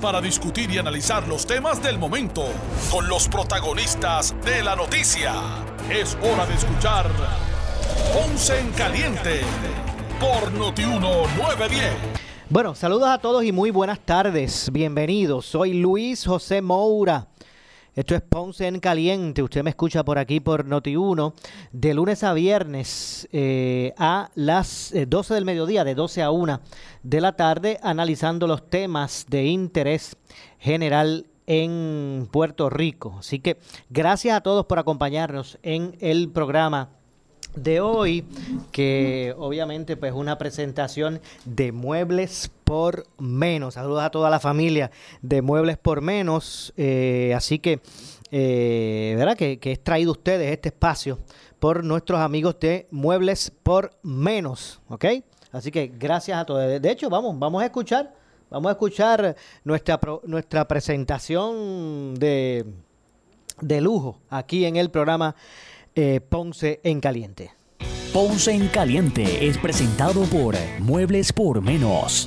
para discutir y analizar los temas del momento con los protagonistas de la noticia. Es hora de escuchar Ponce en Caliente por Notiuno 910. Bueno, saludos a todos y muy buenas tardes. Bienvenidos. Soy Luis José Moura. Esto es Ponce en Caliente. Usted me escucha por aquí por Noti1 de lunes a viernes eh, a las 12 eh, del mediodía, de 12 a 1 de la tarde, analizando los temas de interés general en Puerto Rico. Así que gracias a todos por acompañarnos en el programa de hoy, que obviamente pues una presentación de muebles por menos. Saludos a toda la familia de muebles por menos. Eh, así que, eh, ¿verdad? Que, que es traído ustedes este espacio por nuestros amigos de muebles por menos, ¿ok? Así que gracias a todos. De hecho, vamos, vamos a escuchar, vamos a escuchar nuestra, nuestra presentación de, de lujo aquí en el programa eh, Ponce en Caliente. Ponce en Caliente es presentado por Muebles por Menos.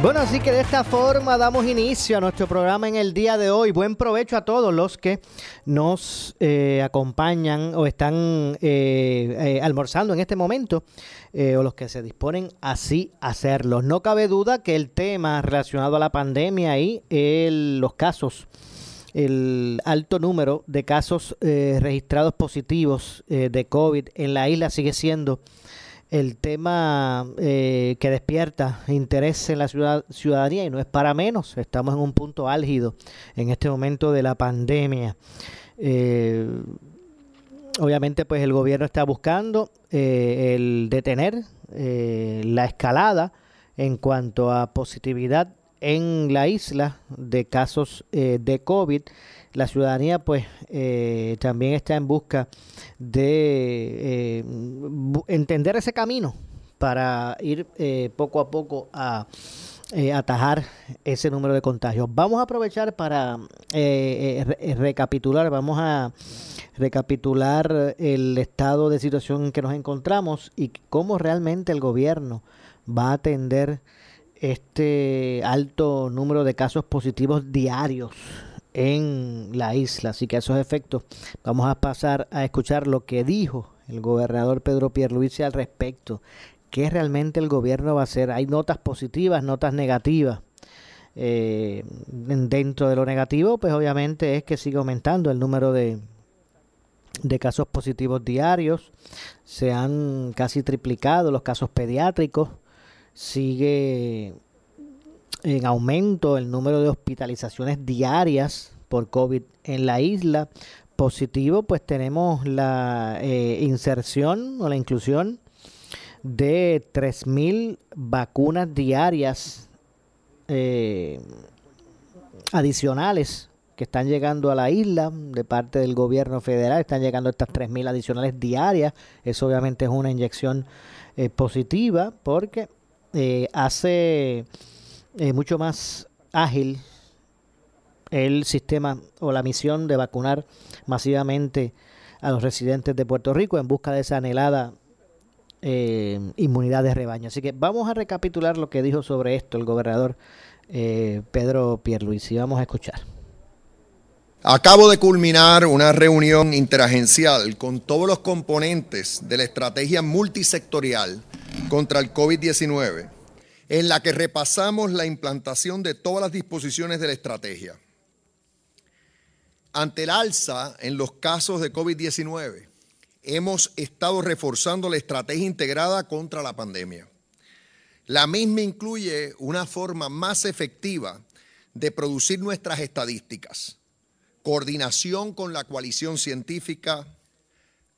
Bueno, así que de esta forma damos inicio a nuestro programa en el día de hoy. Buen provecho a todos los que nos eh, acompañan o están eh, almorzando en este momento o los que se disponen así a hacerlo. No cabe duda que el tema relacionado a la pandemia y los casos el alto número de casos eh, registrados positivos eh, de COVID en la isla sigue siendo el tema eh, que despierta interés en la ciudad, ciudadanía y no es para menos. Estamos en un punto álgido en este momento de la pandemia. obviamente, pues el gobierno está buscando el detener la escalada en cuanto a positividad en la isla de casos eh, de COVID. La ciudadanía pues eh, también está en busca de eh, entender ese camino para ir poco a poco a atajar ese número de contagios. Vamos a aprovechar para recapitular, vamos a recapitular el estado de situación en que nos encontramos y cómo realmente el gobierno va a atender este alto número de casos positivos diarios en la isla. Así que a esos efectos vamos a pasar a escuchar lo que dijo el gobernador Pedro Pierluisi al respecto. ¿Qué realmente el gobierno va a hacer? Hay notas positivas, notas negativas. Eh, dentro de lo negativo, pues obviamente es que sigue aumentando el número de, de casos positivos diarios. Se han casi triplicado los casos pediátricos sigue en aumento el número de hospitalizaciones diarias por COVID en la isla. Positivo, pues tenemos la eh, inserción o la inclusión de 3.000 vacunas diarias eh, adicionales que están llegando a la isla de parte del gobierno federal. Están llegando estas 3.000 adicionales diarias. Eso obviamente es una inyección eh, positiva porque eh, hace eh, mucho más ágil el sistema o la misión de vacunar masivamente a los residentes de Puerto Rico en busca de esa anhelada eh, inmunidad de rebaño. Así que vamos a recapitular lo que dijo sobre esto el gobernador Pedro Pierluisi. Vamos a escuchar. Acabo de culminar una reunión interagencial con todos los componentes de la estrategia multisectorial contra el COVID-19, en la que repasamos la implantación de todas las disposiciones de la estrategia. Ante el alza en los casos de COVID-19, hemos estado reforzando la estrategia integrada contra la pandemia. La misma incluye una forma más efectiva de producir nuestras estadísticas, coordinación con la coalición científica,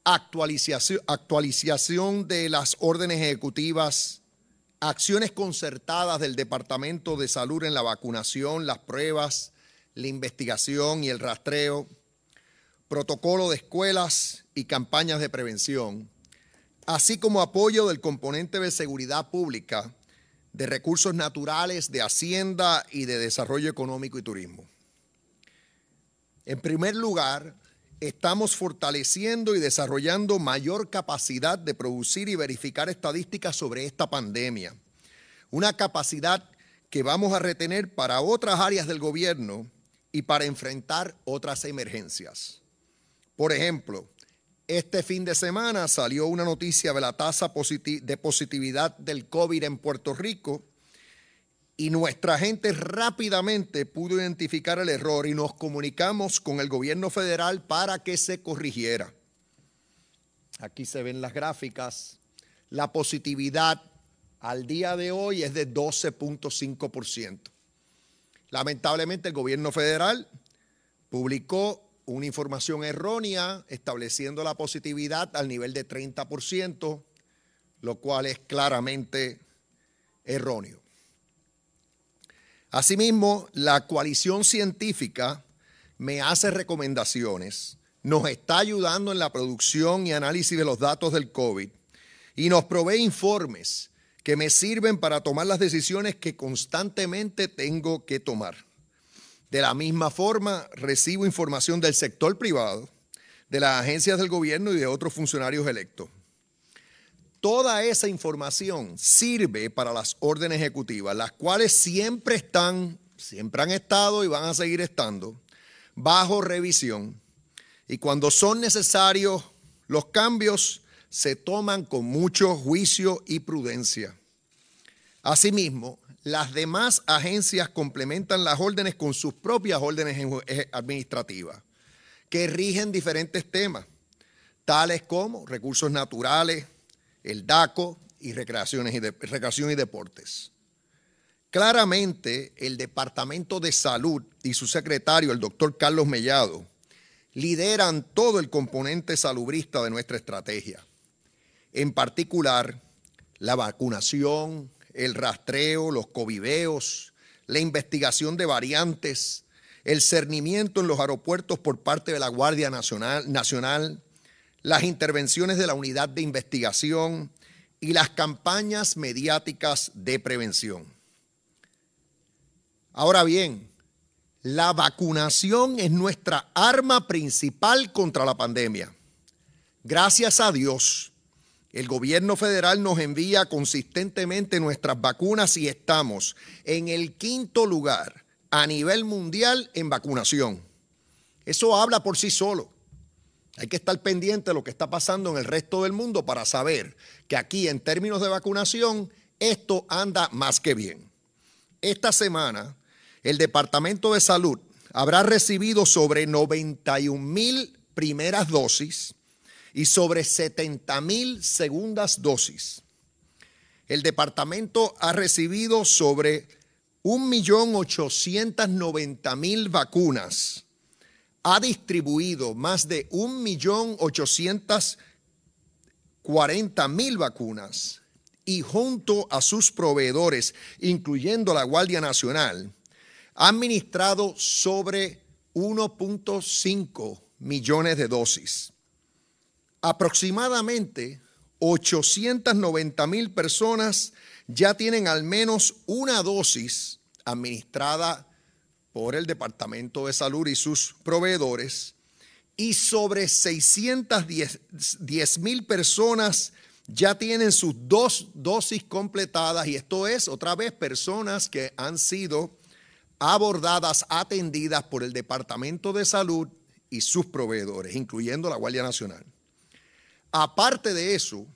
actualización, de las órdenes ejecutivas, acciones concertadas del Departamento de Salud en la vacunación, las pruebas, la investigación y el rastreo, protocolo de escuelas y campañas de prevención, así como apoyo del componente de seguridad pública, de recursos naturales, de hacienda y de desarrollo económico y turismo. En primer lugar, estamos fortaleciendo y desarrollando mayor capacidad de producir y verificar estadísticas sobre esta pandemia. Una capacidad que vamos a retener para otras áreas del gobierno y para enfrentar otras emergencias. Por ejemplo, este fin de semana salió una noticia de la tasa de positividad del COVID en Puerto Rico y nuestra gente rápidamente pudo identificar el error y nos comunicamos con el gobierno federal para que se corrigiera. Aquí se ven las gráficas. La positividad al día de hoy es de 12.5%. Lamentablemente el gobierno federal publicó una información errónea estableciendo la positividad al nivel de 30%, lo cual es claramente erróneo. Asimismo, la coalición científica me hace recomendaciones, nos está ayudando en la producción y análisis de los datos del COVID y nos provee informes que me sirven para tomar las decisiones que constantemente tengo que tomar. De la misma forma, recibo información del sector privado, de las agencias del gobierno y de otros funcionarios electos. Toda esa información sirve para las órdenes ejecutivas, las cuales siempre están, siempre han estado y van a seguir estando bajo revisión. Y cuando son necesarios los cambios, se toman con mucho juicio y prudencia. Asimismo, las demás agencias complementan las órdenes con sus propias órdenes eh, administrativas, que rigen diferentes temas, tales como recursos naturales, el DACO y recreaciones y, recreación y deportes. Claramente, el Departamento de Salud y su secretario, el doctor Carlos Mellado, lideran todo el componente salubrista de nuestra estrategia. En particular, la vacunación, el rastreo, los covideos, la investigación de variantes, el cernimiento en los aeropuertos por parte de la Guardia Nacional las intervenciones de la unidad de investigación y las campañas mediáticas de prevención. Ahora bien, la vacunación es nuestra arma principal contra la pandemia. Gracias a Dios, el gobierno federal nos envía consistentemente nuestras vacunas y estamos en el quinto lugar a nivel mundial en vacunación. Eso habla por sí solo. Hay que estar pendiente de lo que está pasando en el resto del mundo para saber que aquí en términos de vacunación esto anda más que bien. Esta semana el Departamento de Salud habrá recibido sobre 91 mil primeras dosis y sobre 70 mil segundas dosis. El departamento ha recibido sobre 1.890.000 vacunas ha distribuido más de 1.840.000 vacunas y junto a sus proveedores, incluyendo la Guardia Nacional, ha administrado sobre 1.5 millones de dosis. Aproximadamente 890 mil personas ya tienen al menos una dosis administrada por el Departamento de Salud y sus proveedores, y sobre 610 mil personas ya tienen sus dos dosis completadas, y esto es otra vez personas que han sido abordadas, atendidas por el Departamento de Salud y sus proveedores, incluyendo la Guardia Nacional. Aparte de eso,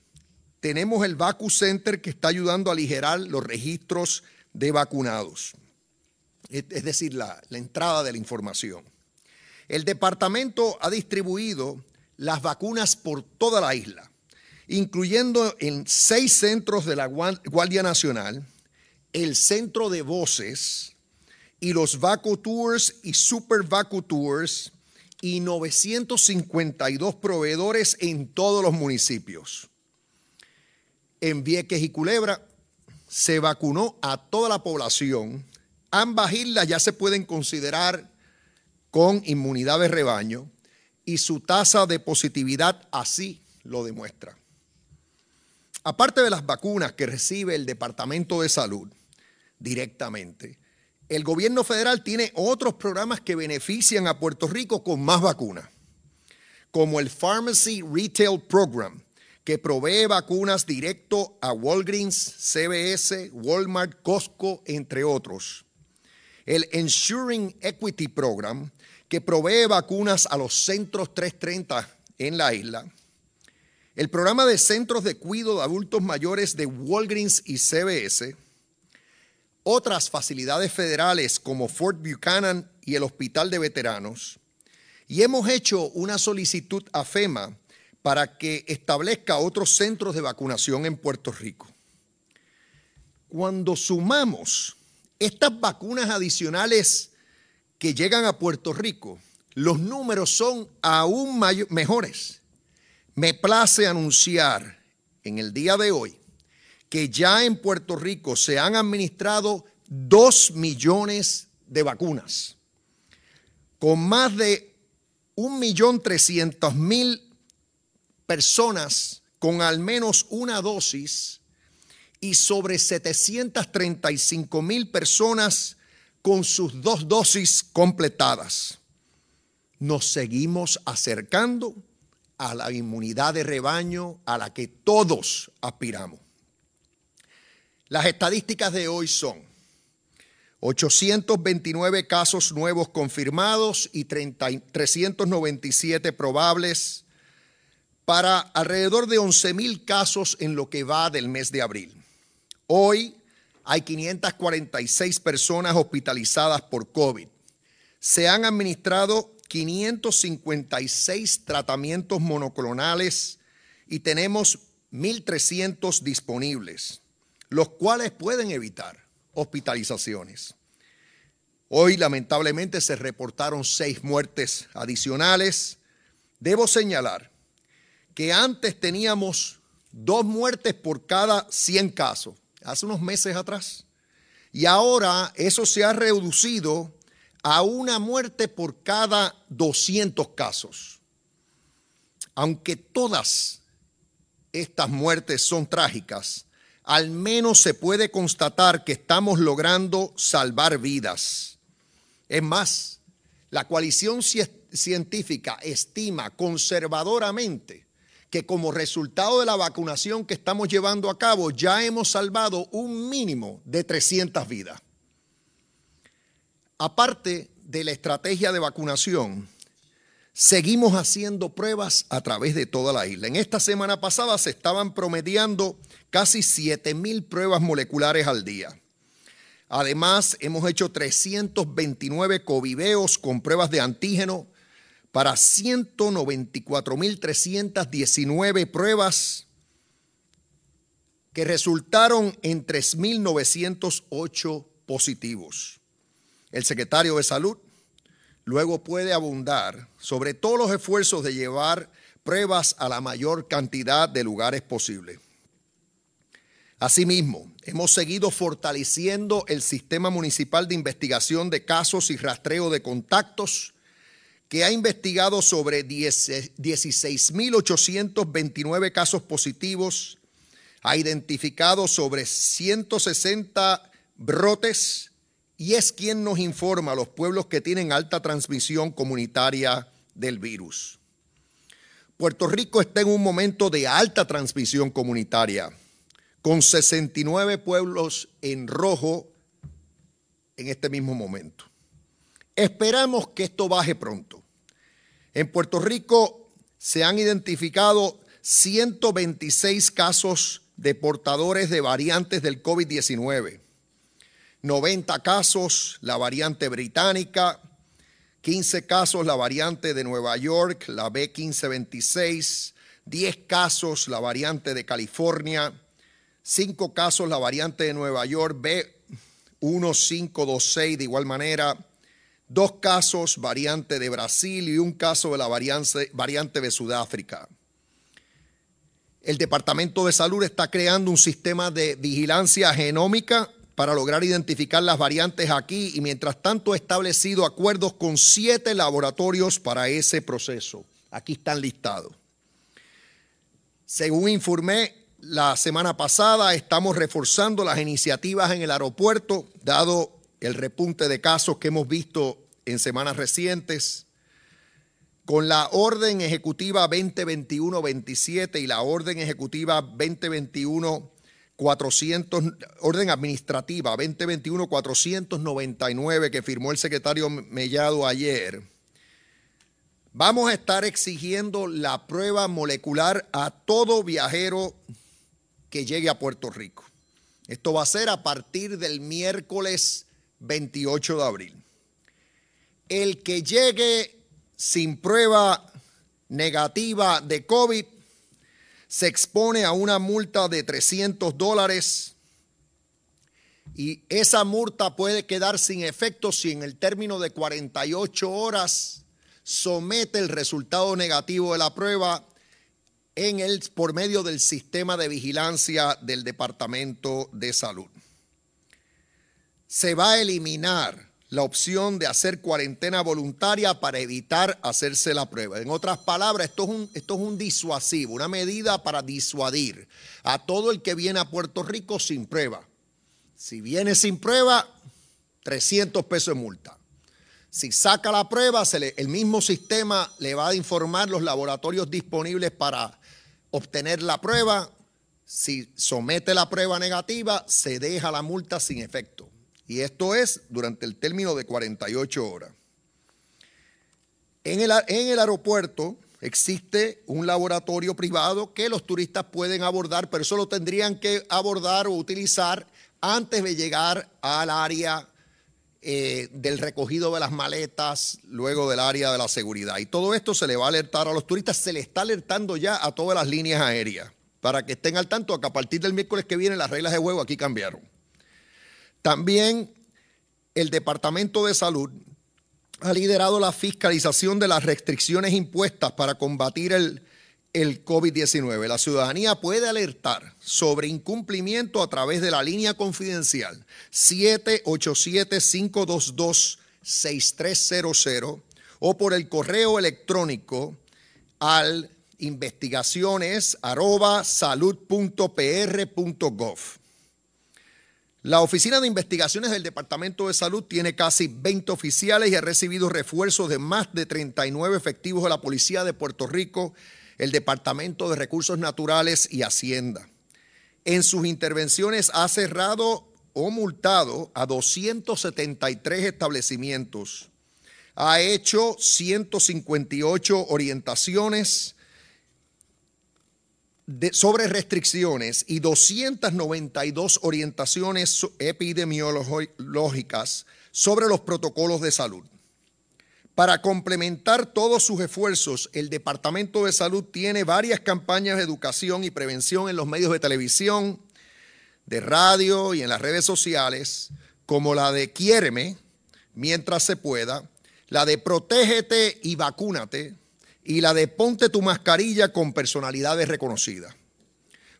tenemos el Vacu Center que está ayudando a aligerar los registros de vacunados es decir, la, entrada de la información. El departamento ha distribuido las vacunas por toda la isla, incluyendo en seis centros de la Guardia Nacional, el centro de voces y los Vacu Tours y Super Vacu Tours y 952 proveedores en todos los municipios. En Vieques y Culebra se vacunó a toda la población Ambas islas ya se pueden considerar con inmunidad de rebaño y su tasa de positividad así lo demuestra. Aparte de las vacunas que recibe el Departamento de Salud directamente, el gobierno federal tiene otros programas que benefician a Puerto Rico con más vacunas, como el Pharmacy Retail Program, que provee vacunas directo a Walgreens, CBS, Walmart, Costco, entre otros. El Ensuring Equity Program, que provee vacunas a los centros 330 en la isla. El programa de centros de cuidado de adultos mayores de Walgreens y CBS. Otras facilidades federales como Fort Buchanan y el Hospital de Veteranos. Y hemos hecho una solicitud a FEMA para que establezca otros centros de vacunación en Puerto Rico. Cuando sumamos estas vacunas adicionales que llegan a Puerto Rico, los números son aún mejores. Me place anunciar en el día de hoy que ya en Puerto Rico se han administrado dos millones de vacunas, con más de un millón trescientos mil personas con al menos una dosis y sobre 735 mil personas con sus dos dosis completadas. Nos seguimos acercando a la inmunidad de rebaño a la que todos aspiramos. Las estadísticas de hoy son 829 casos nuevos confirmados y 397 probables, para alrededor de 11 mil casos en lo que va del mes de abril. Hoy hay 546 personas hospitalizadas por COVID. Se han administrado 556 tratamientos monoclonales y tenemos 1.300 disponibles, los cuales pueden evitar hospitalizaciones. Hoy lamentablemente se reportaron seis muertes adicionales. Debo señalar que antes teníamos dos muertes por cada 100 casos, hace unos meses atrás. Y ahora eso se ha reducido a una muerte por cada 200 casos. Aunque todas estas muertes son trágicas, al menos se puede constatar que estamos logrando salvar vidas. Es más, la coalición científica estima conservadoramente que como resultado de la vacunación que estamos llevando a cabo ya hemos salvado un mínimo de 300 vidas. Aparte de la estrategia de vacunación, seguimos haciendo pruebas a través de toda la isla. En esta semana pasada se estaban promediando casi 7 mil pruebas moleculares al día. Además, hemos hecho 329 covideos con pruebas de antígeno para 194.319 pruebas que resultaron en 3.908 positivos. El secretario de Salud luego puede abundar sobre todos los esfuerzos de llevar pruebas a la mayor cantidad de lugares posible. Asimismo, hemos seguido fortaleciendo el sistema municipal de investigación de casos y rastreo de contactos que ha investigado sobre 16.829 casos positivos, ha identificado sobre 160 brotes y es quien nos informa a los pueblos que tienen alta transmisión comunitaria del virus. Puerto Rico está en un momento de alta transmisión comunitaria, con 69 pueblos en rojo en este mismo momento. Esperamos que esto baje pronto. En Puerto Rico se han identificado 126 casos de portadores de variantes del COVID-19. 90 casos la variante británica, 15 casos la variante de Nueva York, la B1526, 10 casos la variante de California, 5 casos la variante de Nueva York, B1526 de igual manera, dos casos variante de Brasil y un caso de la variante, variante de Sudáfrica. El Departamento de Salud está creando un sistema de vigilancia genómica para lograr identificar las variantes aquí y mientras tanto ha establecido acuerdos con siete laboratorios para ese proceso. Aquí están listados. Según informé la semana pasada, estamos reforzando las iniciativas en el aeropuerto, dado el repunte de casos que hemos visto en semanas recientes. Con la orden ejecutiva 2021-27 y la orden ejecutiva 2021 400, orden administrativa 2021-499 que firmó el secretario Mellado ayer, vamos a estar exigiendo la prueba molecular a todo viajero que llegue a Puerto Rico. Esto va a ser a partir del miércoles 28 de abril. El que llegue sin prueba negativa de COVID se expone a una multa de 300 dólares y esa multa puede quedar sin efecto si en el término de 48 horas somete el resultado negativo de la prueba en el, por medio del sistema de vigilancia del Departamento de Salud. Se va a eliminar la opción de hacer cuarentena voluntaria para evitar hacerse la prueba. En otras palabras, esto es, un, disuasivo, una medida para disuadir a todo el que viene a Puerto Rico sin prueba. Si viene sin prueba, 300 pesos de multa. Si saca la prueba, el mismo sistema le va a informar los laboratorios disponibles para obtener la prueba. Si somete la prueba negativa, se deja la multa sin efecto. Y esto es durante el término de 48 horas. En el, en el aeropuerto existe un laboratorio privado que los turistas pueden abordar, pero eso lo tendrían que abordar o utilizar antes de llegar al área eh, del recogido de las maletas, luego del área de la seguridad. Y todo esto se le va a alertar a los turistas, se le está alertando ya a todas las líneas aéreas, para que estén al tanto que a partir del miércoles que viene las reglas de juego aquí cambiaron. También el Departamento de Salud ha liderado la fiscalización de las restricciones impuestas para combatir el, el COVID-19. La ciudadanía puede alertar sobre incumplimiento a través de la línea confidencial 787-522-6300 o por el correo electrónico al investigaciones la Oficina de Investigaciones del Departamento de Salud tiene casi 20 oficiales y ha recibido refuerzos de más de 39 efectivos de la Policía de Puerto Rico, el Departamento de Recursos Naturales y Hacienda. En sus intervenciones ha cerrado o multado a 273 establecimientos. Ha hecho 158 orientaciones sobre restricciones y 292 orientaciones epidemiológicas sobre los protocolos de salud. Para complementar todos sus esfuerzos, el Departamento de Salud tiene varias campañas de educación y prevención en los medios de televisión, de radio y en las redes sociales, como la de Quiéreme, mientras se pueda, la de Protégete y Vacúnate, y la de ponte tu mascarilla con personalidades reconocidas.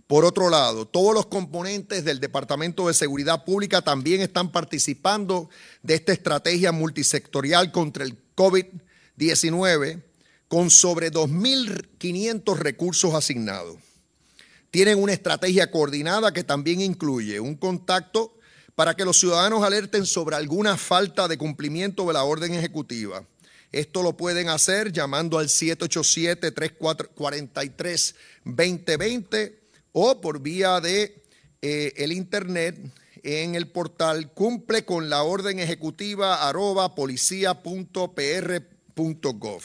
Por otro lado, todos los componentes del Departamento de Seguridad Pública también están participando de esta estrategia multisectorial contra el COVID-19 con sobre 2.500 recursos asignados. Tienen una estrategia coordinada que también incluye un contacto para que los ciudadanos alerten sobre alguna falta de cumplimiento de la orden ejecutiva esto lo pueden hacer llamando al 787-343-2020 o por vía de eh, el internet en el portal cumple con la orden ejecutiva arroba policía.pr.gov.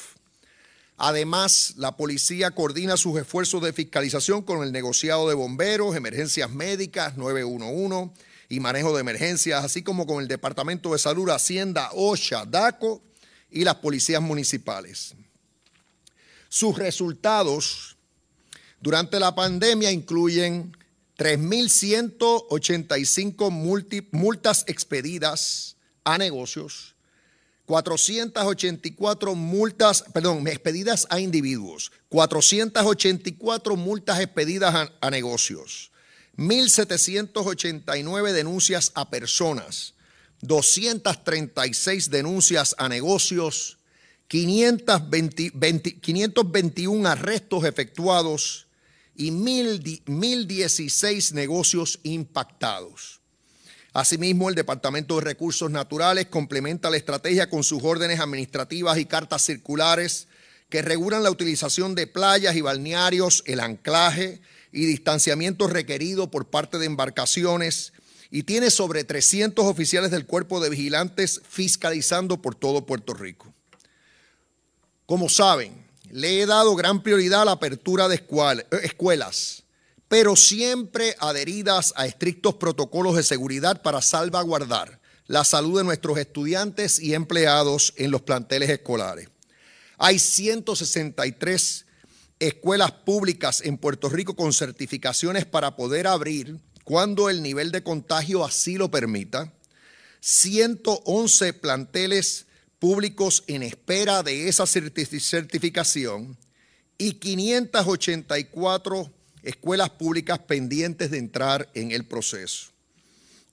Además, la policía coordina sus esfuerzos de fiscalización con el negociado de bomberos, emergencias médicas 911 y manejo de emergencias, así como con el Departamento de Salud, Hacienda, OSHA, DACO y las policías municipales. Sus resultados durante la pandemia incluyen 3.185 multas expedidas a negocios, 484 multas, perdón, expedidas a individuos, 484 multas expedidas a, a negocios, 1.789 denuncias a personas, 236 denuncias a negocios, 521 arrestos efectuados y 1.016 negocios impactados. Asimismo, el Departamento de Recursos Naturales complementa la estrategia con sus órdenes administrativas y cartas circulares que regulan la utilización de playas y balnearios, el anclaje y distanciamiento requerido por parte de embarcaciones y tiene sobre 300 oficiales del cuerpo de vigilantes fiscalizando por todo Puerto Rico. Como saben, le he dado gran prioridad a la apertura de escuelas, pero siempre adheridas a estrictos protocolos de seguridad para salvaguardar la salud de nuestros estudiantes y empleados en los planteles escolares. Hay 163 escuelas públicas en Puerto Rico con certificaciones para poder abrir cuando el nivel de contagio así lo permita. 111 planteles públicos en espera de esa certificación y 584 escuelas públicas pendientes de entrar en el proceso.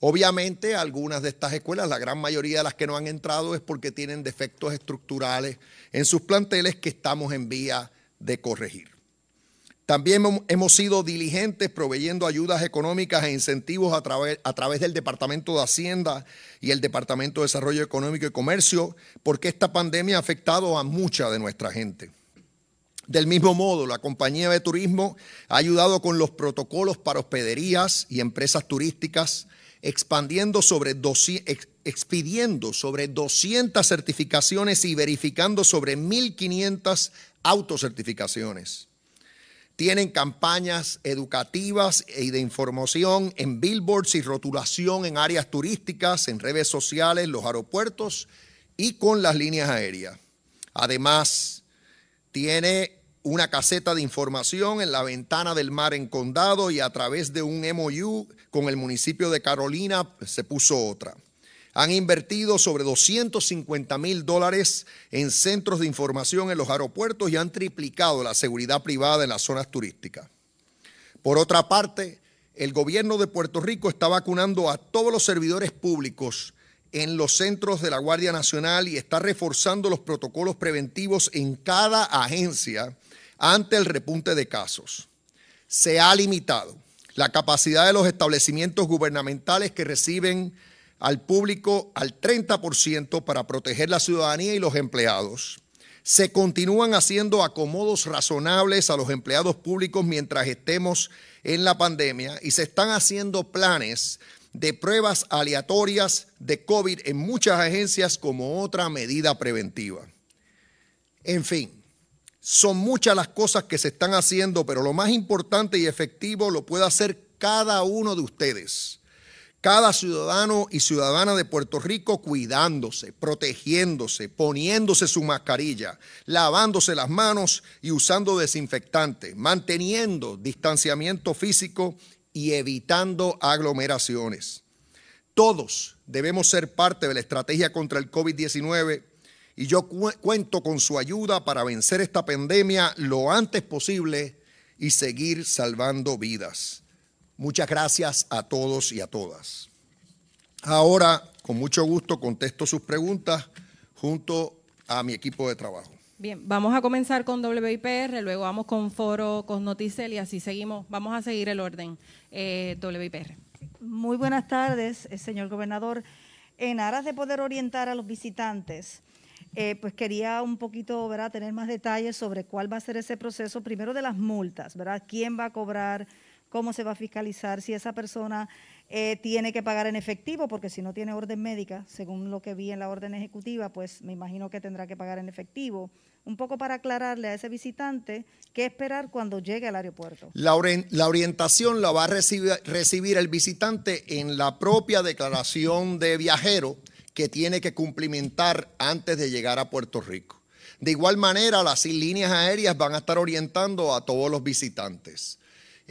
Obviamente, algunas de estas escuelas, la gran mayoría de las que no han entrado es porque tienen defectos estructurales en sus planteles que estamos en vía de corregir. También hemos sido diligentes proveyendo ayudas económicas e incentivos a través, a través, del Departamento de Hacienda y el Departamento de Desarrollo Económico y Comercio, porque esta pandemia ha afectado a mucha de nuestra gente. Del mismo modo, la compañía de turismo ha ayudado con los protocolos para hospederías y empresas turísticas, expandiendo sobre expidiendo sobre 200 certificaciones y verificando sobre 1.500 autocertificaciones tienen campañas educativas y de información en billboards y rotulación en áreas turísticas, en redes sociales, los aeropuertos y con las líneas aéreas. Además, tiene una caseta de información en la ventana del mar en Condado y a través de un MOU con el municipio de Carolina se puso otra han invertido sobre 250 mil dólares en centros de información en los aeropuertos y han triplicado la seguridad privada en las zonas turísticas. Por otra parte, el gobierno de Puerto Rico está vacunando a todos los servidores públicos en los centros de la Guardia Nacional y está reforzando los protocolos preventivos en cada agencia ante el repunte de casos. Se ha limitado la capacidad de los establecimientos gubernamentales que reciben al público al 30% para proteger la ciudadanía y los empleados. Se continúan haciendo acomodos razonables a los empleados públicos mientras estemos en la pandemia y se están haciendo planes de pruebas aleatorias de COVID en muchas agencias como otra medida preventiva. En fin, son muchas las cosas que se están haciendo, pero lo más importante y efectivo lo puede hacer cada uno de ustedes cada ciudadano y ciudadana de Puerto Rico cuidándose, protegiéndose, poniéndose su mascarilla, lavándose las manos y usando desinfectante, manteniendo distanciamiento físico y evitando aglomeraciones. Todos debemos ser parte de la estrategia contra el COVID-19 y yo cuento con su ayuda para vencer esta pandemia lo antes posible y seguir salvando vidas. Muchas gracias a todos y a todas. Ahora, con mucho gusto, contesto sus preguntas junto a mi equipo de trabajo. Bien, vamos a comenzar con WIPR, luego vamos con Foro, con Noticel y así seguimos. Vamos a seguir el orden. Eh, WIPR. Muy buenas tardes, eh, señor gobernador. En aras de poder orientar a los visitantes, eh, pues quería un poquito, ¿verdad?, tener más detalles sobre cuál va a ser ese proceso, primero de las multas, ¿verdad? ¿Quién va a cobrar? Cómo se va a fiscalizar si esa persona eh, tiene que pagar en efectivo, porque si no tiene orden médica, según lo que vi en la orden ejecutiva, pues me imagino que tendrá que pagar en efectivo. Un poco para aclararle a ese visitante qué esperar cuando llegue al aeropuerto. La, orientación la va a recibir, recibir el visitante en la propia declaración de viajero que tiene que cumplimentar antes de llegar a Puerto Rico. De igual manera, las líneas aéreas van a estar orientando a todos los visitantes.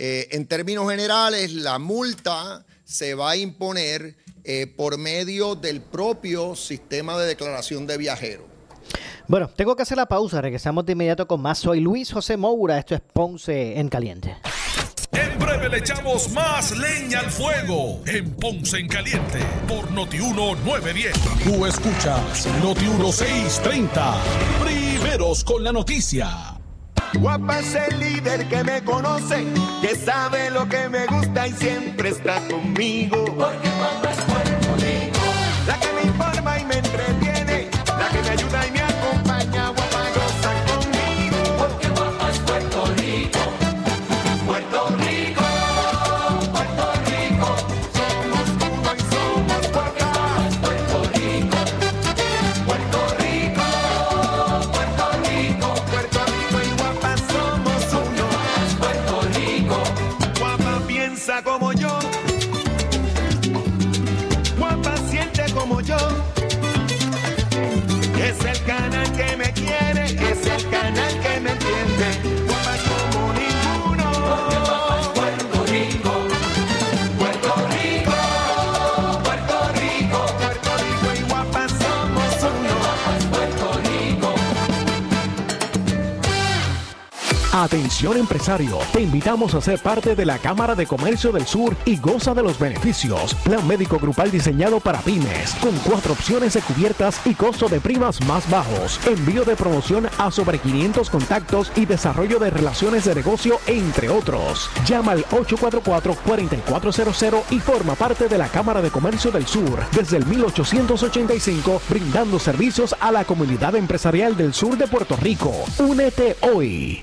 Eh, en términos generales, la multa se va a imponer eh, por medio del propio sistema de declaración de viajero. Bueno, tengo que hacer la pausa. Regresamos de inmediato con más. Soy Luis José Moura. Esto es Ponce en Caliente. En breve le echamos más leña al fuego en Ponce en Caliente por Notiuno 910. Tú escuchas Noti 630 Primeros con la noticia. Guapa es el líder que me conoce, que sabe lo que me gusta y siempre está conmigo. Porque guapa es me Atención empresario, te invitamos a ser parte de la Cámara de Comercio del Sur y goza de los beneficios. Plan médico grupal diseñado para pymes, con cuatro opciones de cubiertas y costo de primas más bajos. Envío de promoción a sobre 500 contactos y desarrollo de relaciones de negocio, entre otros. Llama al 844-4400 y forma parte de la Cámara de Comercio del Sur desde el 1885, brindando servicios a la comunidad empresarial del sur de Puerto Rico. Únete hoy.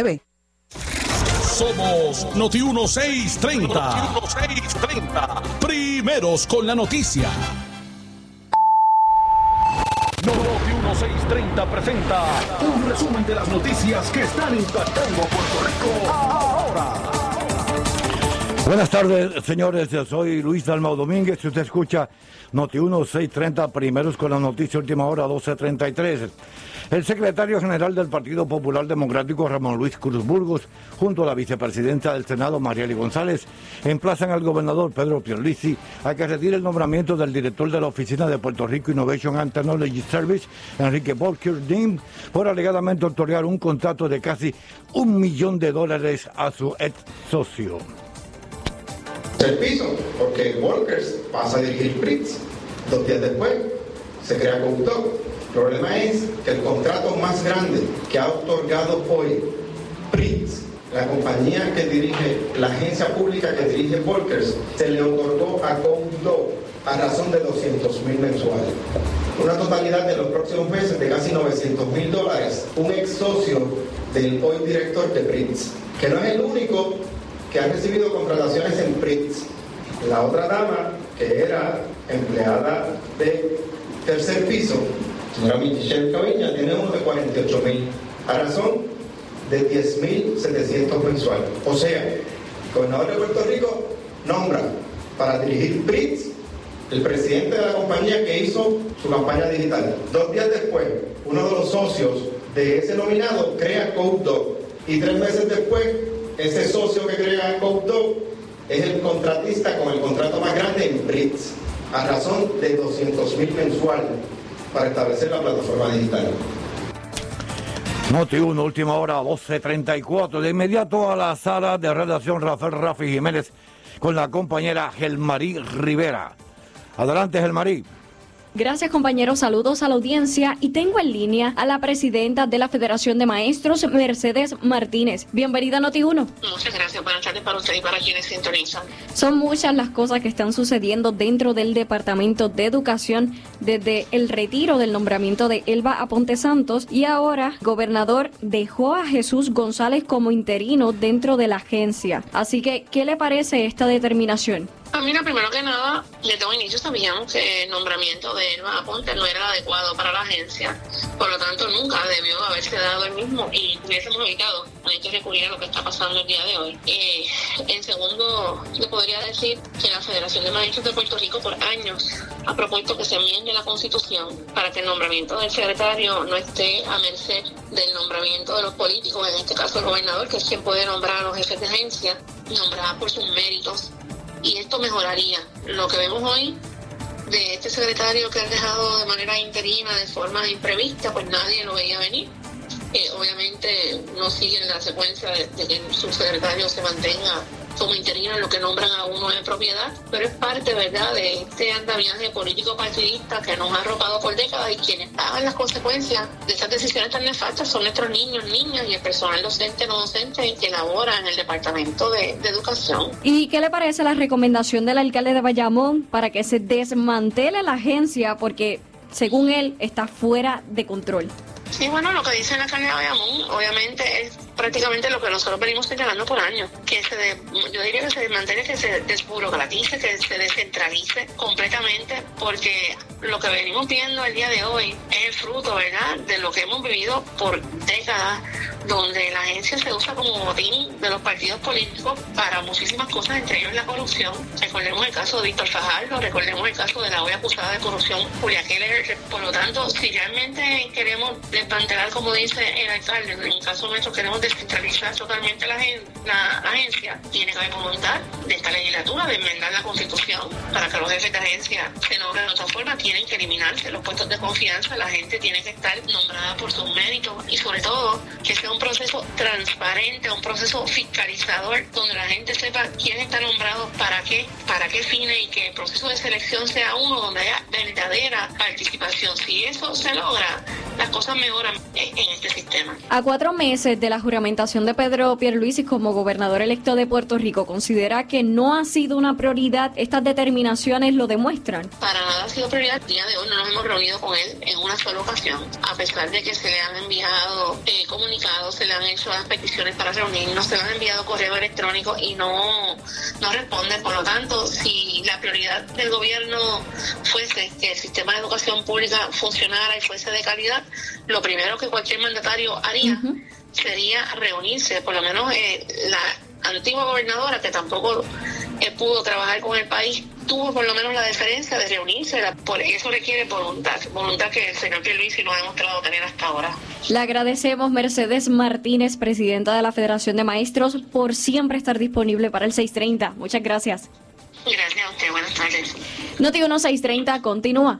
843-1129. Somos Noti 1630. Noti 1630. Primeros con la noticia. Noti 1630 presenta un resumen de las noticias que están impactando Puerto Rico ahora. Buenas tardes, señores. Soy Luis Dalmau Domínguez. Si usted escucha Noti 1630, primeros con la noticia, última hora 1233. El secretario general del Partido Popular Democrático, Ramón Luis Cruz Burgos, junto a la vicepresidenta del Senado, Marieli González, emplazan al gobernador Pedro Pierluisi a que retire el nombramiento del director de la Oficina de Puerto Rico Innovation and Technology Service, Enrique Volker Dim, por alegadamente otorgar un contrato de casi un millón de dólares a su ex socio. El piso, porque Walkers pasa a dirigir Fritz. Dos días después se crea Conductor. El problema es que el contrato más grande que ha otorgado hoy Fritz, la compañía que dirige, la agencia pública que dirige Walkers, se le otorgó a Conductor a razón de 200 mil mensuales. Una totalidad de los próximos meses de casi 900 mil dólares. Un ex socio del hoy director de Fritz, que no es el único que ha recibido contrataciones en Pritz. La otra dama, que era empleada de tercer piso, Señora Michelle Caviña tiene uno de 48 mil, a razón de 10.700 mensuales. O sea, el gobernador de Puerto Rico nombra para dirigir PRITS el presidente de la compañía que hizo su campaña digital. Dos días después, uno de los socios de ese nominado crea CodeDog y tres meses después, ese socio que crea CodeDog es el contratista con el contrato más grande en PRITS, a razón de 200 mil mensuales para establecer la plataforma digital. Noti 1, última hora, 12.34. De inmediato a la sala de redacción Rafael Rafi Jiménez con la compañera Gelmarí Rivera. Adelante, Gelmarí. Gracias compañeros, saludos a la audiencia y tengo en línea a la presidenta de la Federación de Maestros, Mercedes Martínez. Bienvenida a Noti1. Muchas gracias, buenas tardes para usted y para quienes sintonizan. Son muchas las cosas que están sucediendo dentro del Departamento de Educación desde el retiro del nombramiento de Elba Aponte Santos y ahora gobernador dejó a Jesús González como interino dentro de la agencia. Así que, ¿qué le parece esta determinación? Ah, mira, primero que nada, desde todo inicio sabíamos que el nombramiento de Elba Aponte no era adecuado para la agencia, por lo tanto nunca debió haberse dado el mismo y hubiésemos evitado hay que recurrir a lo que está pasando el día de hoy. Eh, en segundo, le podría decir que la Federación de Maestros de Puerto Rico por años ha propuesto que se enmiende la Constitución para que el nombramiento del secretario no esté a merced del nombramiento de los políticos, en este caso el gobernador, que es quien puede nombrar a los jefes de agencia, nombrada por sus méritos y esto mejoraría. Lo que vemos hoy de este secretario que ha dejado de manera interina, de forma imprevista, pues nadie lo veía venir. Eh, obviamente no siguen la secuencia de, de que el subsecretario se mantenga como interino en lo que nombran a uno de propiedad, pero es parte, ¿verdad?, de este andamiaje político partidista que nos ha arropado por décadas y quienes pagan las consecuencias de estas decisiones tan nefastas son nuestros niños, niñas y el personal docente no docente que labora en el Departamento de, de Educación. ¿Y qué le parece la recomendación del alcalde de Bayamón para que se desmantele la agencia porque, según él, está fuera de control? Sí, bueno, lo que dice la alcalde de Bayamón, obviamente es prácticamente lo que nosotros venimos señalando por años, que se de, yo diría que se desmantele, que se desburocratice, que se descentralice completamente, porque lo que venimos viendo el día de hoy es fruto, ¿verdad?, de lo que hemos vivido por décadas, donde la agencia se usa como botín de los partidos políticos para muchísimas cosas, entre ellos la corrupción. Recordemos el caso de Víctor Fajardo, recordemos el caso de la hoy acusada de corrupción Julia Keller. Por lo tanto, si realmente queremos desmantelar, como dice el alcalde, en el caso nuestro queremos descentralizar totalmente la, agencia, tiene que haber voluntad de esta legislatura de enmendar la constitución para que los jefes de agencia se nombren de otra forma, tienen que eliminarse los puestos de confianza, la gente tiene que estar nombrada por sus méritos y sobre todo que sea un proceso transparente, un proceso fiscalizador, donde la gente sepa quién está nombrado, para qué, para qué fines y que el proceso de selección sea uno donde haya verdadera participación. Si eso se logra, las cosas mejoran en este sistema. A cuatro meses de la juramentación de Pedro Pierluisi como gobernador electo de Puerto Rico, ¿considera que no ha sido una prioridad? ¿Estas determinaciones lo demuestran? Para nada ha sido prioridad. El día de hoy no nos hemos reunido con él en una sola ocasión, a pesar de que se le han enviado eh, comunicados, se le han hecho las peticiones para reunirnos, se le han enviado correo electrónico y no, no responden. Por lo tanto, si la prioridad del gobierno fuese que el sistema de educación pública funcionara y fuese de calidad, lo primero que cualquier mandatario haría uh -huh. Sería reunirse, por lo menos eh, la antigua gobernadora que tampoco eh, pudo trabajar con el país tuvo por lo menos la deferencia de reunirse, por eso requiere voluntad, voluntad que el señor Pierluisi no ha demostrado tener hasta ahora. Le agradecemos Mercedes Martínez, presidenta de la Federación de Maestros, por siempre estar disponible para el 630. Muchas gracias. Gracias a usted, buenas tardes. Noti 1630 continúa.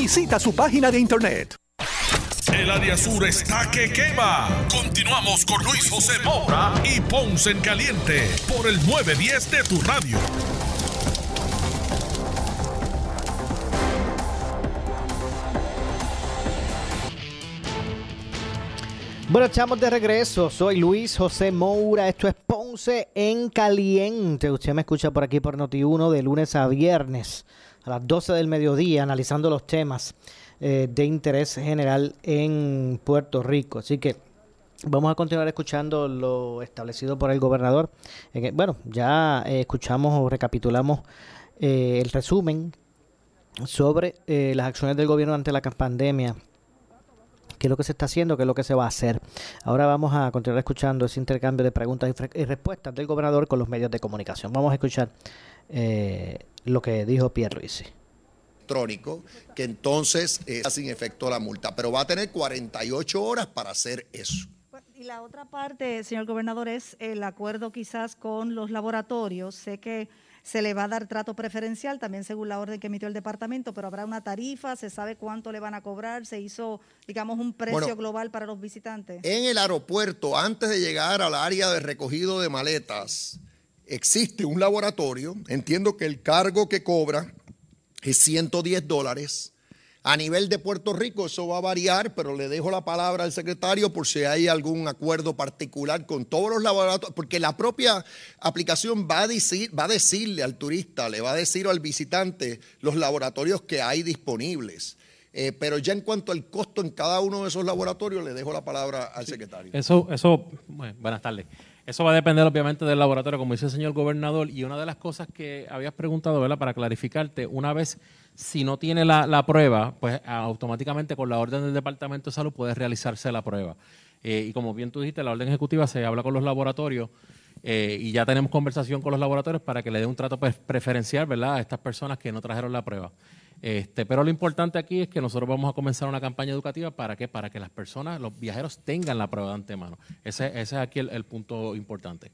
Visita su página de internet. El área sur está que quema. Continuamos con Luis José Moura y Ponce en Caliente por el 910 de tu radio. Bueno, estamos de regreso. Soy Luis José Moura. Esto es Ponce en Caliente. Usted me escucha por aquí por Noti1 de lunes a viernes a las 12 del mediodía analizando los temas eh, de interés general en Puerto Rico. Así que vamos a continuar escuchando lo establecido por el gobernador. Eh, bueno, ya eh, escuchamos o recapitulamos eh, el resumen sobre eh, las acciones del gobierno ante la pandemia qué es lo que se está haciendo, qué es lo que se va a hacer. Ahora vamos a continuar escuchando ese intercambio de preguntas y, y respuestas del gobernador con los medios de comunicación. Vamos a escuchar eh, lo que dijo Pierre Luisi. electrónico, que entonces eh, sin efecto la multa, pero va a tener 48 horas para hacer eso. Y la otra parte, señor gobernador, es el acuerdo quizás con los laboratorios. Sé que se le va a dar trato preferencial, también según la orden que emitió el departamento, pero habrá una tarifa, se sabe cuánto le van a cobrar, se hizo, digamos, un precio Bueno, global para los visitantes. En el aeropuerto, antes de llegar al área de recogido de maletas, existe un laboratorio. Entiendo que el cargo que cobra es 110 dólares. A nivel de Puerto Rico eso va a variar, pero le dejo la palabra al secretario por si hay algún acuerdo particular con todos los laboratorios, porque la propia aplicación va a, decir, va a decirle al turista, le va a decir al visitante los laboratorios que hay disponibles. Eh, pero ya en cuanto al costo en cada uno de esos laboratorios, le dejo la palabra al secretario. Eso, eso, bueno, buenas tardes. Eso va a depender obviamente del laboratorio, como dice el señor gobernador. Y una de las cosas que habías preguntado, ¿verdad? Para clarificarte, una vez si no tiene la, la prueba, pues automáticamente con la orden del Departamento de Salud puede realizarse la prueba. Eh, y como bien tú dijiste, la orden ejecutiva se habla con los laboratorios eh, y ya tenemos conversación con los laboratorios para que le dé un trato pre- preferencial, ¿verdad? A estas personas que no trajeron la prueba. Este, pero lo importante aquí es que nosotros vamos a comenzar una campaña educativa para qué? Para que las personas, los viajeros tengan la prueba de antemano. Ese, es aquí el, punto importante.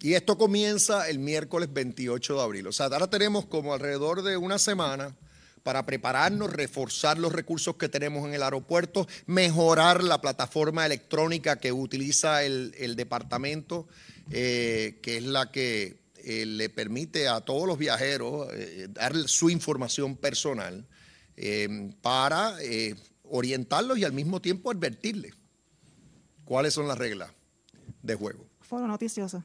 Y esto comienza el miércoles 28 de abril. O sea, ahora tenemos como alrededor de una semana para prepararnos, reforzar los recursos que tenemos en el aeropuerto, mejorar la plataforma electrónica que utiliza el, el departamento, eh, que es la que eh, le permite a todos los viajeros eh, dar su información personal eh, para eh, orientarlos y al mismo tiempo advertirles cuáles son las reglas de juego. Foro noticioso.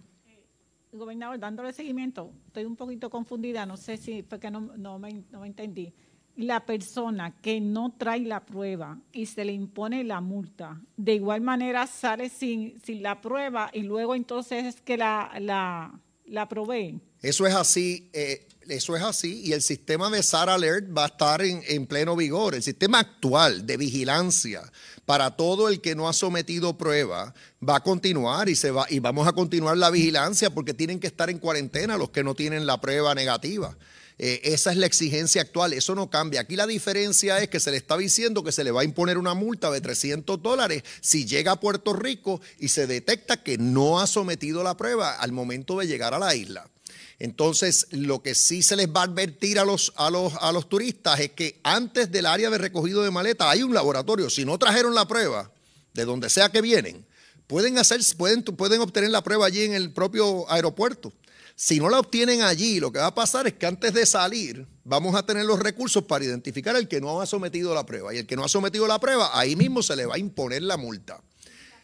Gobernador, dándole seguimiento, estoy un poquito confundida, no sé si fue que no, no me, no me entendí. La persona que no trae la prueba y se le impone la multa, de igual manera sale sin, sin la prueba y luego entonces es que la, la, la proveen. Eso es así, eh, eso es así y el sistema de SAR Alert va a estar en, en pleno vigor. El sistema actual de vigilancia para todo el que no ha sometido prueba va a continuar y se va y vamos a continuar la vigilancia porque tienen que estar en cuarentena los que no tienen la prueba negativa. Eh, esa es la exigencia actual, eso no cambia. Aquí la diferencia es que se le está diciendo que se le va a imponer una multa de 300 dólares si llega a Puerto Rico y se detecta que no ha sometido la prueba al momento de llegar a la isla. Entonces, lo que sí se les va a advertir a los, a los, a los turistas es que antes del área de recogido de maleta hay un laboratorio. Si no trajeron la prueba, de donde sea que vienen, pueden, hacer, pueden, pueden obtener la prueba allí en el propio aeropuerto. Si no la obtienen allí, lo que va a pasar es que antes de salir vamos a tener los recursos para identificar al que no ha sometido la prueba. Y el que no ha sometido la prueba, ahí mismo se le va a imponer la multa.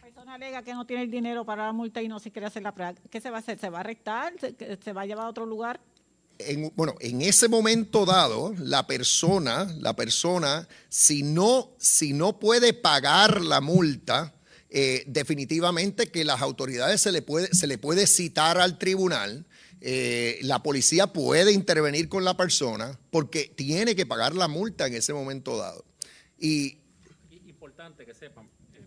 La persona alega que no tiene el dinero para la multa y no se quiere hacer la prueba. ¿Qué se va a hacer? ¿Se va a arrestar? ¿Se, se va a llevar a otro lugar? En, bueno, en ese momento dado, la persona, la persona, si no, si no puede pagar la multa, eh, definitivamente que las autoridades se le puede, se le puede citar al tribunal eh, la policía puede intervenir con la persona porque tiene que pagar la multa en ese momento dado. Y, Importante que sepan. eh,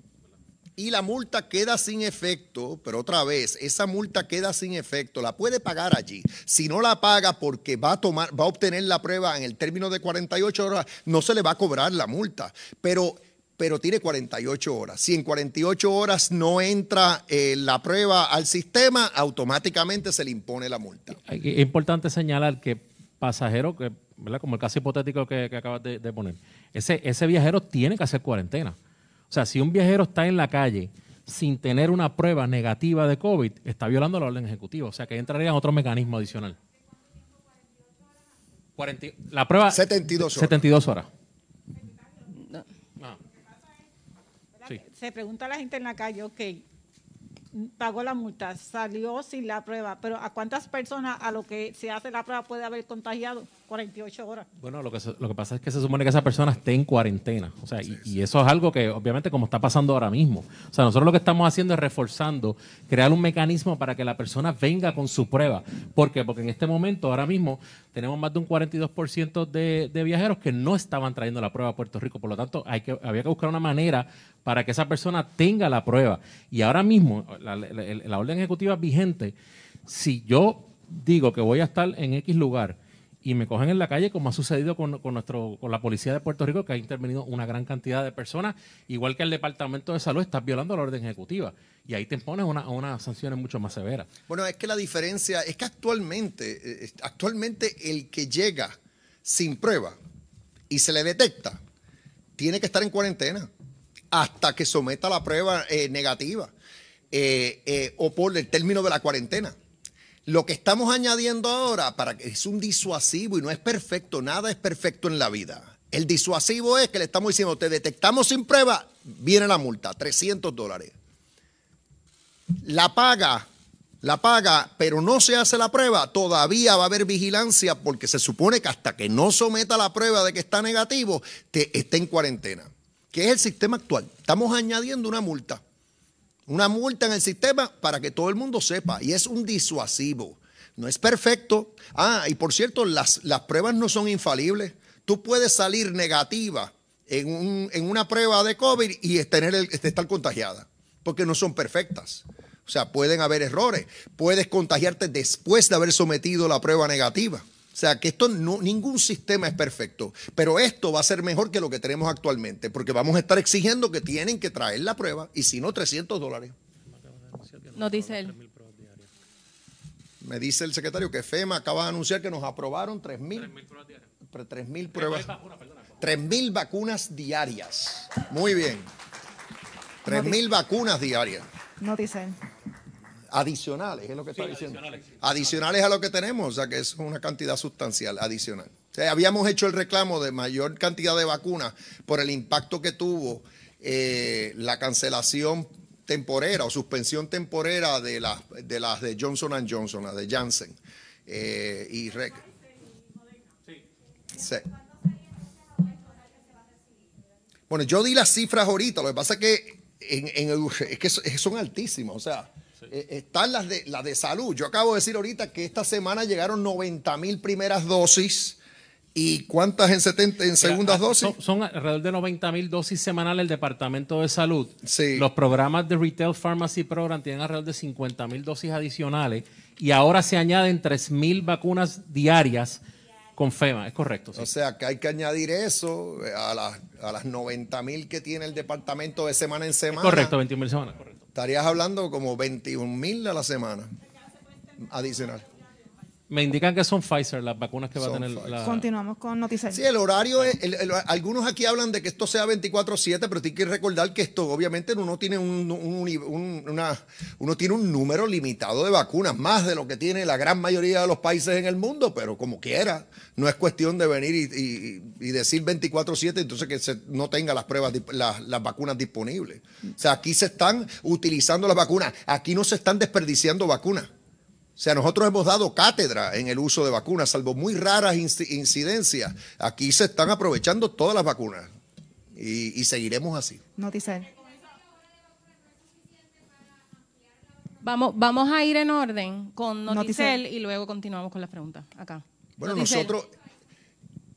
y la multa queda sin efecto, pero otra vez, esa multa queda sin efecto, la puede pagar allí. Si no la paga porque va a tomar, va a obtener la prueba en el término de 48 horas, no se le va a cobrar la multa. Pero pero tiene 48 horas. Si en 48 horas no entra eh, la prueba al sistema, automáticamente se le impone la multa. Es importante señalar que pasajeros, que, ¿verdad? como el caso hipotético que, que acabas de, de poner, ese, ese viajero tiene que hacer cuarentena. O sea, si un viajero está en la calle sin tener una prueba negativa de COVID, está violando la orden ejecutiva. O sea, que entraría en otro mecanismo adicional. 40 la prueba... 72 horas. 72 horas. Sí. Se pregunta a la gente en la calle, ok, pagó la multa, salió sin la prueba, pero ¿a cuántas personas a lo que se hace la prueba puede haber contagiado? 48 horas. Bueno, lo que, pasa es que se supone que esa persona esté en cuarentena. O sea, y, eso es algo que obviamente como está pasando ahora mismo. O sea, nosotros lo que estamos haciendo es reforzando, crear un mecanismo para que la persona venga con su prueba. ¿Por qué? Porque en este momento, ahora mismo, tenemos más de un 42% de, viajeros que no estaban trayendo la prueba a Puerto Rico. Por lo tanto, había que buscar una manera para que esa persona tenga la prueba. Y ahora mismo, la orden ejecutiva vigente, si yo digo que voy a estar en X lugar y me cogen en la calle, como ha sucedido con, con nuestro, con la policía de Puerto Rico, que ha intervenido una gran cantidad de personas, igual que el Departamento de Salud, está violando la orden ejecutiva. Y ahí te impones una, unas sanciones mucho más severas. Bueno, es que la diferencia es que actualmente, eh, actualmente el que llega sin prueba y se le detecta, tiene que estar en cuarentena hasta que someta la prueba eh, negativa eh, eh, o por el término de la cuarentena. Lo que estamos añadiendo ahora para que es un disuasivo y no es perfecto, nada es perfecto en la vida. El disuasivo es que le estamos diciendo, te detectamos sin prueba, viene la multa, 300 dólares la paga, la paga, pero no se hace la prueba, todavía va a haber vigilancia porque se supone que hasta que no someta la prueba de que está negativo, te, esté en cuarentena. Que es el sistema actual. Estamos añadiendo una multa. Una multa en el sistema para que todo el mundo sepa. Y es un disuasivo. No es perfecto. Ah, y por cierto, las, las pruebas no son infalibles. Tú puedes salir negativa en, un- en una prueba de COVID y el- estar contagiada, porque no son perfectas. O sea, pueden haber errores. Puedes contagiarte después de haber sometido la prueba negativa. O sea, que esto no, ningún sistema es perfecto, pero esto va a ser mejor que lo que tenemos actualmente, porque vamos a estar exigiendo que tienen que traer la prueba y si no, 300 dólares. Nos dice él. Me dice el secretario que FEMA acaba de anunciar que nos aprobaron 3.000 3.000 pruebas. 3.000 vacunas diarias. Muy bien. 3.000 vacunas diarias. No dicen. Adicionales, es lo que está diciendo. Adicionales. a lo que tenemos, o sea que es una cantidad sustancial, adicional. O sea, habíamos hecho el reclamo de mayor cantidad de vacunas por el impacto que tuvo eh, la cancelación temporera o suspensión temporera de las de, las de Johnson Johnson, las de Janssen. Eh, y Rec. Sí. Bueno, yo di las cifras ahorita, lo que pasa es que, en, en es que so- son altísimas, o sea, eh, están las de, las de salud. Yo acabo de decir ahorita que esta semana llegaron 90 mil primeras dosis y cuántas en, 70, en segundas ah, dosis. Son, son alrededor de 90 mil dosis semanales del Departamento de Salud. Los programas de Retail Pharmacy Program tienen alrededor de 50 mil dosis adicionales y ahora se añaden 3 mil vacunas diarias con FEMA. Es correcto. sí. O sea, que hay que añadir eso a las, a las 90 mil que tiene el departamento de semana en Es semana. correcto, 21 mil semanas. Correcto. Estarías hablando como 21 mil a la semana adicional. Me indican que son Pfizer las vacunas que va a tener la... Continuamos con noticias. Sí, el horario, es, el- el- algunos aquí hablan de que esto sea 24/7, pero hay que recordar que esto obviamente uno tiene un, un- un- una, uno tiene un número limitado de vacunas, más de lo que tiene la gran mayoría de los países en el mundo, pero como quiera, no es cuestión de venir y, y- y decir 24/7, entonces que se- no tenga las pruebas, las vacunas disponibles. O sea, aquí se están utilizando las vacunas, aquí no se están desperdiciando vacunas. O sea, nosotros hemos dado cátedra en el uso de vacunas, salvo muy raras inci- incidencias. Aquí se están aprovechando todas las vacunas y, y seguiremos así. Noticias. Vamos, vamos a ir en orden con Noticel, Noticel. y luego continuamos con las preguntas. Acá. Bueno, Noticel. nosotros,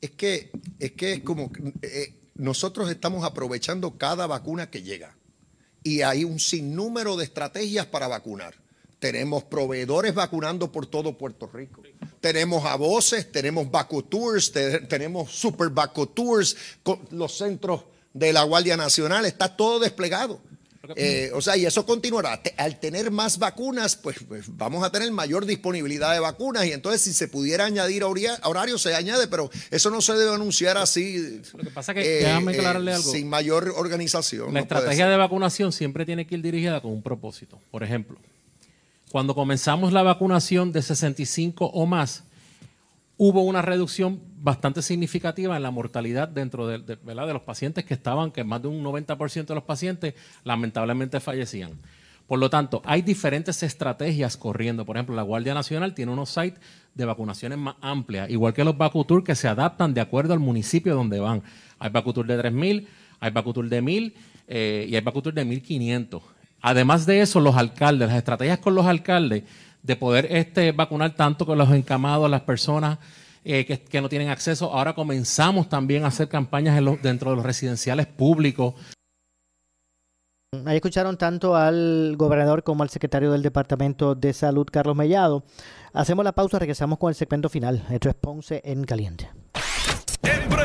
es que es que es como, eh, nosotros estamos aprovechando cada vacuna que llega. Y hay un sinnúmero de estrategias para vacunar. Tenemos proveedores vacunando por todo Puerto Rico. Tenemos a voces, tenemos vacutours, te- tenemos super vacutours, los centros de la Guardia Nacional, está todo desplegado. Eh, o sea, y eso continuará. Te- al tener más vacunas, pues, pues, vamos a tener mayor disponibilidad de vacunas y entonces si se pudiera añadir horia- horario, se añade, pero eso no se debe anunciar así. Lo que pasa es que, déjame aclararle algo. Sin mayor organización. La no estrategia de vacunación siempre tiene que ir dirigida con un propósito. Por ejemplo, cuando comenzamos la vacunación de 65 o más, hubo una reducción bastante significativa en la mortalidad dentro de, los pacientes que estaban, que más de un 90% de los pacientes lamentablemente fallecían. Por lo tanto, hay diferentes estrategias corriendo. Por ejemplo, la Guardia Nacional tiene unos sites de vacunaciones más amplias, igual que los Vacutur que se adaptan de acuerdo al municipio donde van. Hay Vacutur de 3.000, hay Vacutur de 1.000 eh, y hay Vacutur de 1.500. Además de eso, los alcaldes, las estrategias con los alcaldes de poder este, vacunar tanto con los encamados, las personas eh, que, no tienen acceso. Ahora comenzamos también a hacer campañas dentro de los residenciales públicos. Ahí escucharon tanto al gobernador como al secretario del Departamento de Salud, Carlos Mellado. Hacemos la pausa, regresamos con el segmento final. Esto es Ponce en Caliente.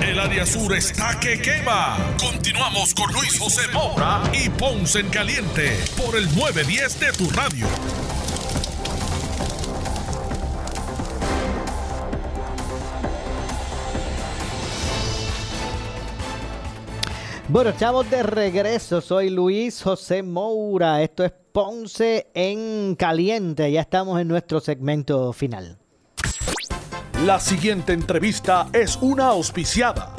El área sur está que quema. Continuamos con Luis José Moura y Ponce en Caliente por el 910 de tu radio. Bueno, estamos de regreso. Soy Luis José Moura. Esto es Ponce en Caliente. Ya estamos en nuestro segmento final. La siguiente entrevista es una auspiciada.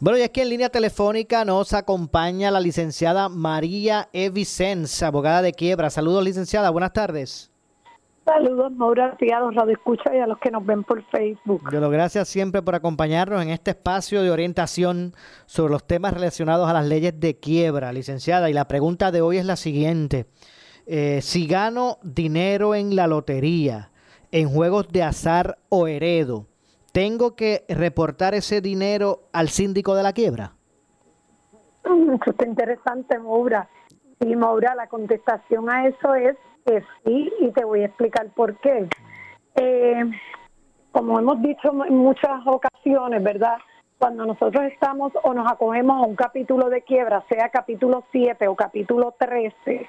Bueno, y es que en línea telefónica nos acompaña la licenciada María E. Vicens, abogada de quiebra. Saludos, licenciada. Buenas tardes. Saludos, Maura, a los radioescuchas y a los que nos ven por Facebook. Yo lo gracias siempre por acompañarnos en este espacio de orientación sobre los temas relacionados a las leyes de quiebra, licenciada. Y la pregunta de hoy es la siguiente. Eh, si gano dinero en la lotería, en juegos de azar o heredo, ¿tengo que reportar ese dinero al síndico de la quiebra? Eso está interesante, Maura. Sí, Maura, la contestación a eso es que sí, y te voy a explicar por qué. Eh, como hemos dicho en muchas ocasiones, ¿verdad? Cuando nosotros estamos o nos acogemos a un capítulo de quiebra, sea capítulo 7 o capítulo 13,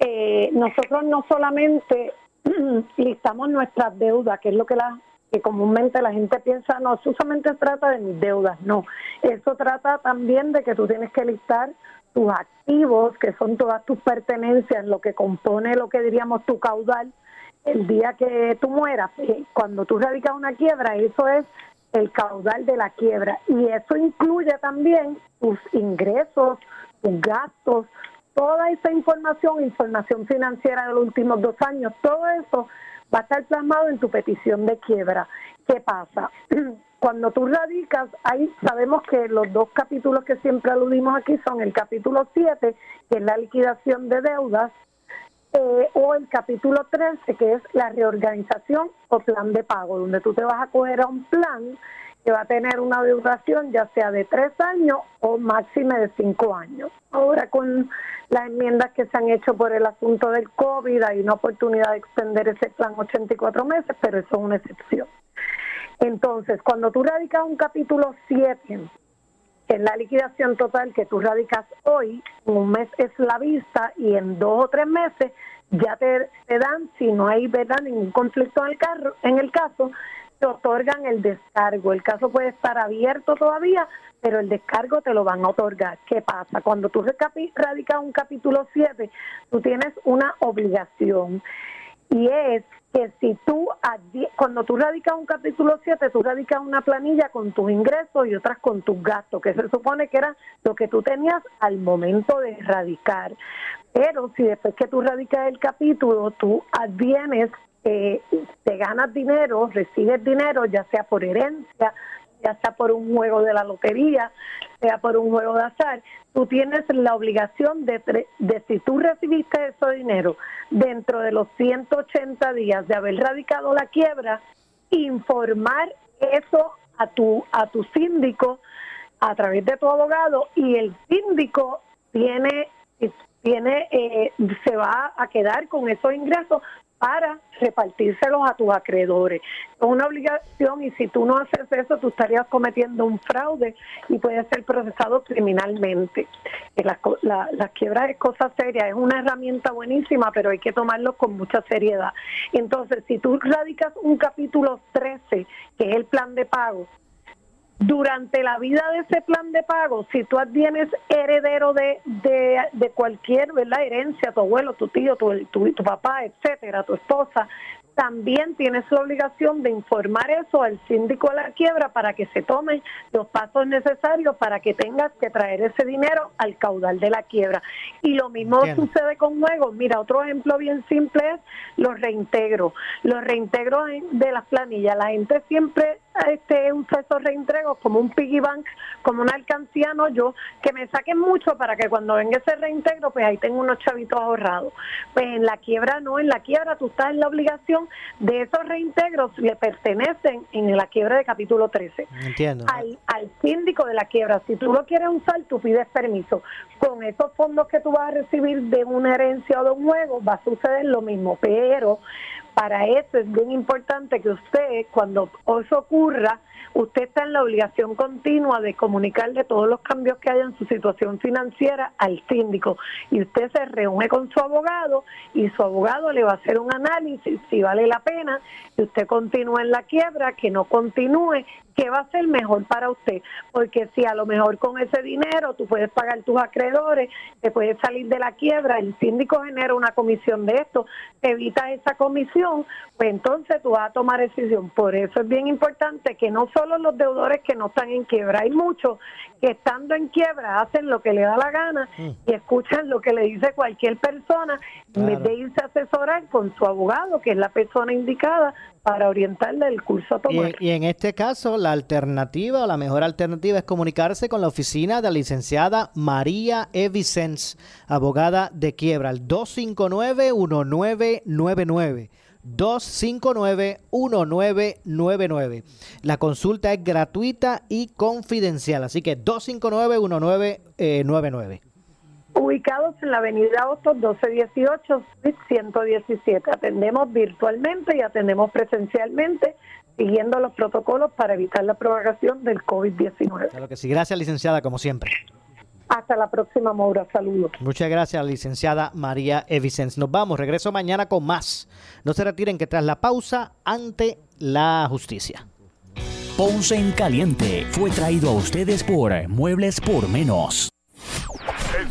eh, nosotros no solamente listamos nuestras deudas, que es lo que la que comúnmente la gente piensa, no, eso solamente trata de mis deudas. No, eso trata también de que tú tienes que listar tus activos, que son todas tus pertenencias, lo que compone lo que diríamos tu caudal, el día que tú mueras. Eh, Cuando tú radicas una quiebra, eso es el caudal de la quiebra. Y eso incluye también tus ingresos, tus gastos, toda esa información, información financiera de los últimos dos años, todo eso va a estar plasmado en tu petición de quiebra. ¿Qué pasa? Cuando tú radicas, ahí sabemos que los dos capítulos que siempre aludimos aquí son el capítulo 7, que es la liquidación de deudas, eh, o el capítulo 13, que es la reorganización o plan de pago, donde tú te vas a coger a un plan que va a tener una duración ya sea de tres años o máxime de cinco años. Ahora con las enmiendas que se han hecho por el asunto del COVID hay una oportunidad de extender ese plan 84 meses, pero eso es una excepción. Entonces, cuando tú radicas un capítulo 7, que es la liquidación total que tú radicas hoy, un mes es la vista y en dos o tres meses ya te, te dan, si no hay verdad ningún conflicto en el, carro, en el caso, te otorgan el descargo. El caso puede estar abierto todavía, pero el descargo te lo van a otorgar. ¿Qué pasa? Cuando tú radicas un capítulo 7, tú tienes una obligación y es que si tú, cuando tú radicas un capítulo 7, tú radicas una planilla con tus ingresos y otras con tus gastos, que se supone que era lo que tú tenías al momento de radicar. Pero si después que tú radicas el capítulo, tú advienes, eh, te ganas dinero, recibes dinero, ya sea por herencia, ya sea por un juego de la lotería, sea por un juego de azar, tú tienes la obligación de, de si tú recibiste ese dinero dentro de los 180 días de haber radicado la quiebra, informar eso a tu a tu síndico a través de tu abogado y el síndico tiene tiene eh, se va a quedar con esos ingresos para repartírselos a tus acreedores. Es una obligación y si tú no haces eso, tú estarías cometiendo un fraude y puedes ser procesado criminalmente. Las la, quiebras es cosa seria, es una herramienta buenísima, pero hay que tomarlo con mucha seriedad. Entonces, si tú radicas un capítulo 13, que es el plan de pago, durante la vida de ese plan de pago, si tú tienes heredero de, de, de cualquier ¿verdad? herencia, tu abuelo, tu tío, tu, tu, tu papá, etcétera, tu esposa, también tienes la obligación de informar eso al síndico de la quiebra para que se tomen los pasos necesarios para que tengas que traer ese dinero al caudal de la quiebra. Y lo mismo sucede con juegos. Mira, otro ejemplo bien simple es los reintegros. Los reintegros de las planillas. La gente siempre este, usa esos reintegros como un piggy bank, como una alcancía, no yo, que me saquen mucho para que cuando venga ese reintegro, pues ahí tengo unos chavitos ahorrados. Pues en la quiebra no, en la quiebra tú estás en la obligación de esos reintegros le pertenecen en la quiebra de capítulo 13 Entiendo. al, al síndico de la quiebra. Si tú lo quieres usar, tú pides permiso. Con esos fondos que tú vas a recibir de una herencia o de un juego, va a suceder lo mismo. Pero para eso es bien importante que usted, cuando eso ocurra, usted está en la obligación continua de comunicarle todos los cambios que haya en su situación financiera al síndico. Y usted se reúne con su abogado y su abogado le va a hacer un análisis si vale la pena que usted continúe en la quiebra, que no continúe, qué va a ser mejor para usted. Porque si a lo mejor con ese dinero tú puedes pagar tus acreedores, te puedes salir de la quiebra, el síndico genera una comisión de esto, te evitas esa comisión, pues entonces tú vas a tomar decisión. Por eso es bien importante que no solo los deudores que no están en quiebra, hay muchos que estando en quiebra hacen lo que le da la gana y escuchan lo que le dice cualquier persona en vez de irse a asesorar con su abogado, que es la persona indicada para orientarle el curso a tomar. y en este caso, la alternativa o la mejor alternativa es comunicarse con la oficina de la licenciada María E. Vicens, abogada de quiebra, al 259-1999. 259-1999. La consulta es gratuita y confidencial, así que 259-1999. Ubicados en la avenida Hostos 1218, suite 117. Atendemos virtualmente y atendemos presencialmente, siguiendo los protocolos para evitar la propagación del COVID-19. Claro que sí. Gracias, licenciada, como siempre. Hasta la próxima, Maura. Saludos. Muchas gracias, licenciada María Evicens. Nos vamos, regreso mañana con más. No se retiren que tras la pausa, ante la justicia. Ponce en Caliente fue traído a ustedes por Muebles por Menos.